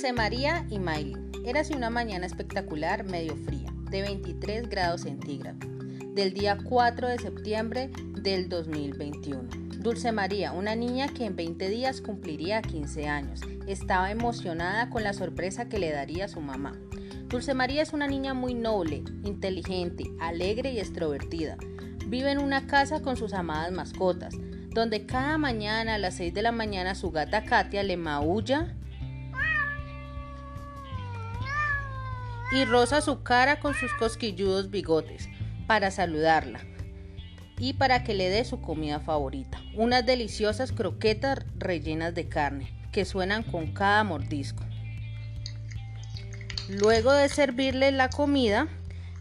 Dulce María y Miley. Érase una mañana espectacular, medio fría, de 23 grados centígrados, del día 4 de septiembre del 2021. Dulce María, una niña que en 20 días cumpliría 15 años, estaba emocionada con la sorpresa que le daría su mamá. Dulce María es una niña muy noble, inteligente, alegre y extrovertida. Vive en una casa con sus amadas mascotas, donde cada mañana a las 6 de la mañana su gata Katia le maulla y roza su cara con sus cosquilludos bigotes para saludarla y para que le dé su comida favorita, unas deliciosas croquetas rellenas de carne que suenan con cada mordisco. Luego de servirle la comida,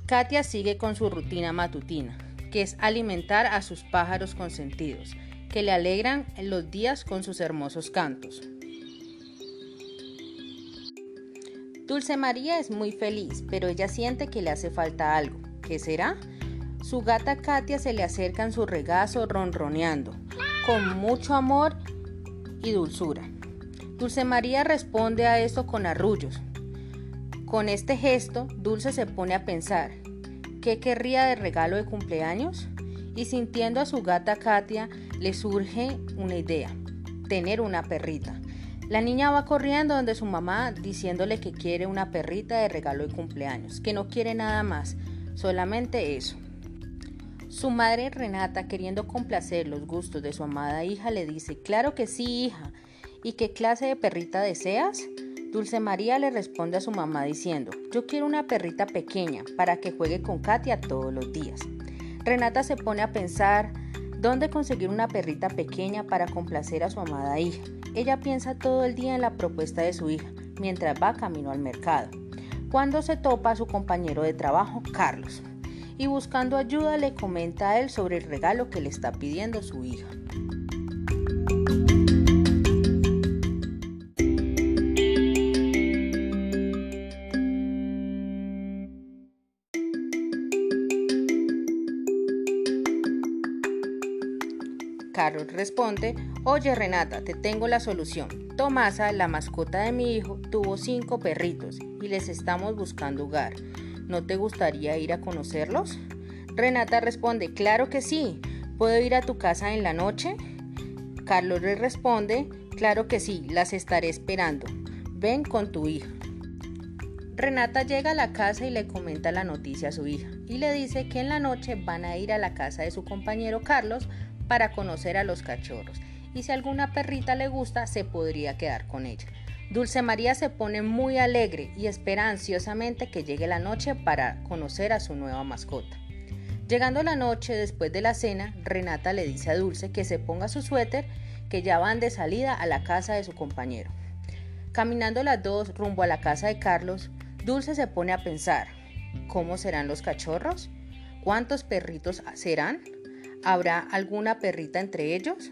Katia sigue con su rutina matutina, que es alimentar a sus pájaros consentidos, que le alegran los días con sus hermosos cantos. Dulce María es muy feliz, pero ella siente que le hace falta algo. ¿Qué será? Su gata Katia se le acerca en su regazo ronroneando, con mucho amor y dulzura. Dulce María responde a esto con arrullos, con este gesto, Dulce se pone a pensar, ¿qué querría de regalo de cumpleaños? Y sintiendo a su gata Katia, le surge una idea, tener una perrita. La niña va corriendo donde su mamá diciéndole que quiere una perrita de regalo de cumpleaños, que no quiere nada más, solamente eso. Su madre Renata, queriendo complacer los gustos de su amada hija, le dice, claro que sí, hija. ¿Y qué clase de perrita deseas? Dulce María le responde a su mamá diciendo, yo quiero una perrita pequeña para que juegue con Katia todos los días. Renata se pone a pensar dónde conseguir una perrita pequeña para complacer a su amada hija. Ella piensa todo el día en la propuesta de su hija mientras va camino al mercado, cuando se topa a su compañero de trabajo, Carlos, y buscando ayuda le comenta a él sobre el regalo que le está pidiendo su hija. Carlos responde, oye Renata, te tengo la solución. Tomasa, la mascota de mi hijo, tuvo cinco perritos y les estamos buscando hogar. ¿No te gustaría ir a conocerlos? Renata responde, claro que sí. ¿Puedo ir a tu casa en la noche? Carlos le responde, claro que sí, las estaré esperando. Ven con tu hija. Renata llega a la casa y le comenta la noticia a su hija y le dice que en la noche van a ir a la casa de su compañero Carlos para conocer a los cachorros y si alguna perrita le gusta se podría quedar con ella. Dulce María se pone muy alegre y espera ansiosamente que llegue la noche para conocer a su nueva mascota. Llegando la noche después de la cena, Renata le dice a Dulce que se ponga su suéter, que ya van de salida a la casa de su compañero. Caminando las dos rumbo a la casa de Carlos, Dulce se pone a pensar, ¿cómo serán los cachorros? ¿Cuántos perritos serán? ¿Habrá alguna perrita entre ellos?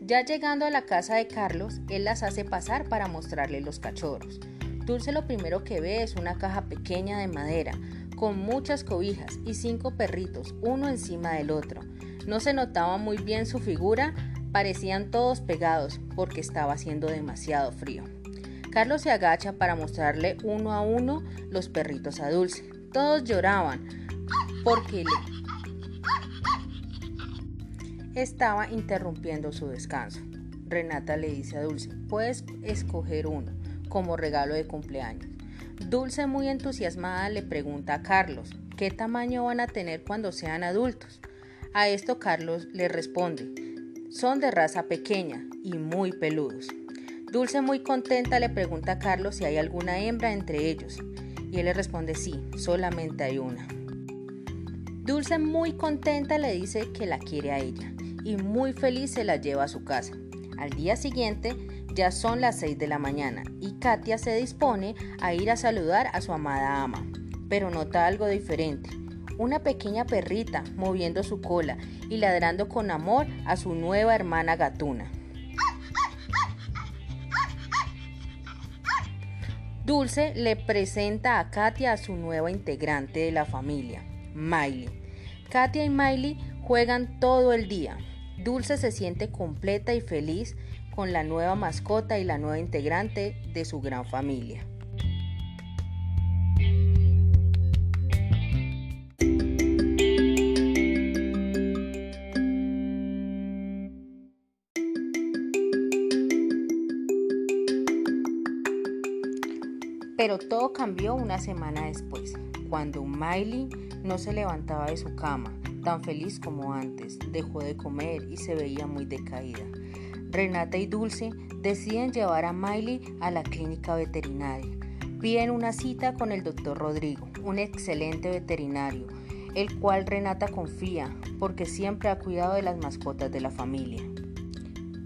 Ya llegando a la casa de Carlos, él las hace pasar para mostrarle los cachorros. Dulce lo primero que ve es una caja pequeña de madera, con muchas cobijas y cinco perritos, uno encima del otro. No se notaba muy bien su figura, parecían todos pegados porque estaba haciendo demasiado frío. Carlos se agacha para mostrarle uno a uno los perritos a Dulce. Todos lloraban porque le estaba interrumpiendo su descanso. Renata le dice a Dulce, puedes escoger uno como regalo de cumpleaños. Dulce muy entusiasmada le pregunta a Carlos, ¿qué tamaño van a tener cuando sean adultos? A esto Carlos le responde, son de raza pequeña y muy peludos. Dulce muy contenta le pregunta a Carlos si hay alguna hembra entre ellos y él le responde sí, solamente hay una. Dulce muy contenta le dice que la quiere a ella y muy feliz se la lleva a su casa. Al día siguiente ya son las 6 de la mañana y Katia se dispone a ir a saludar a su amada ama, pero nota algo diferente. Una pequeña perrita moviendo su cola y ladrando con amor a su nueva hermana gatuna. Dulce le presenta a Katia a su nueva integrante de la familia, Miley. Katia y Miley juegan todo el día, Dulce se siente completa y feliz con la nueva mascota y la nueva integrante de su gran familia. Pero todo cambió una semana después, cuando Miley no se levantaba de su cama, tan feliz como antes, dejó de comer y se veía muy decaída. Renata y Dulce deciden llevar a Miley a la clínica veterinaria. Piden una cita con el doctor Rodrigo, un excelente veterinario, el cual Renata confía porque siempre ha cuidado de las mascotas de la familia.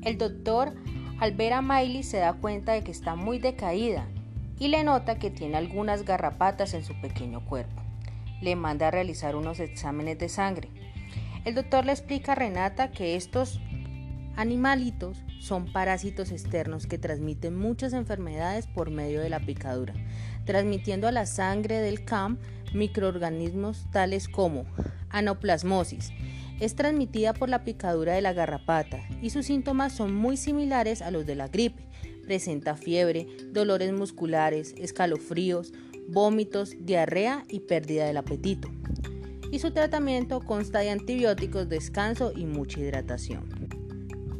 El doctor, al ver a Miley, se da cuenta de que está muy decaída y le nota que tiene algunas garrapatas en su pequeño cuerpo. Le manda a realizar unos exámenes de sangre. El doctor le explica a Renata que estos animalitos son parásitos externos que transmiten muchas enfermedades por medio de la picadura, transmitiendo a la sangre del CAM microorganismos tales como anoplasmosis. Es transmitida por la picadura de la garrapata y sus síntomas son muy similares a los de la gripe, Presenta fiebre, dolores musculares, escalofríos, vómitos, diarrea y pérdida del apetito. Y su tratamiento consta de antibióticos, descanso y mucha hidratación.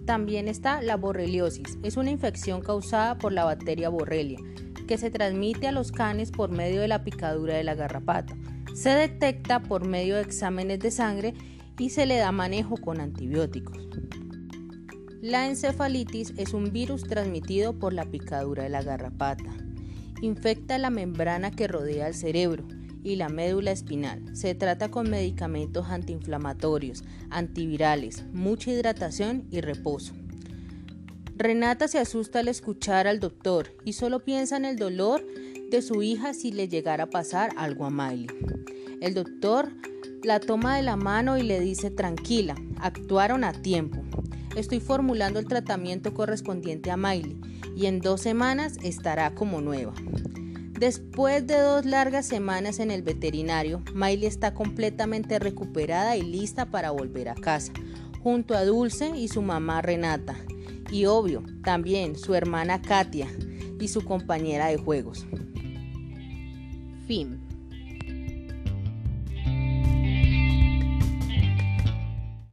También está la borreliosis. Es una infección causada por la bacteria Borrelia, que se transmite a los canes por medio de la picadura de la garrapata. Se detecta por medio de exámenes de sangre y se le da manejo con antibióticos. La encefalitis es un virus transmitido por la picadura de la garrapata. Infecta la membrana que rodea el cerebro y la médula espinal. Se trata con medicamentos antiinflamatorios, antivirales, mucha hidratación y reposo. Renata se asusta al escuchar al doctor y solo piensa en el dolor de su hija si le llegara a pasar algo a Miley. El doctor la toma de la mano y le dice tranquila, actuaron a tiempo. Estoy formulando el tratamiento correspondiente a Miley y en dos semanas estará como nueva. Después de dos largas semanas en el veterinario, Miley está completamente recuperada y lista para volver a casa, junto a Dulce y su mamá Renata, y obvio, también su hermana Katia y su compañera de juegos. Fin.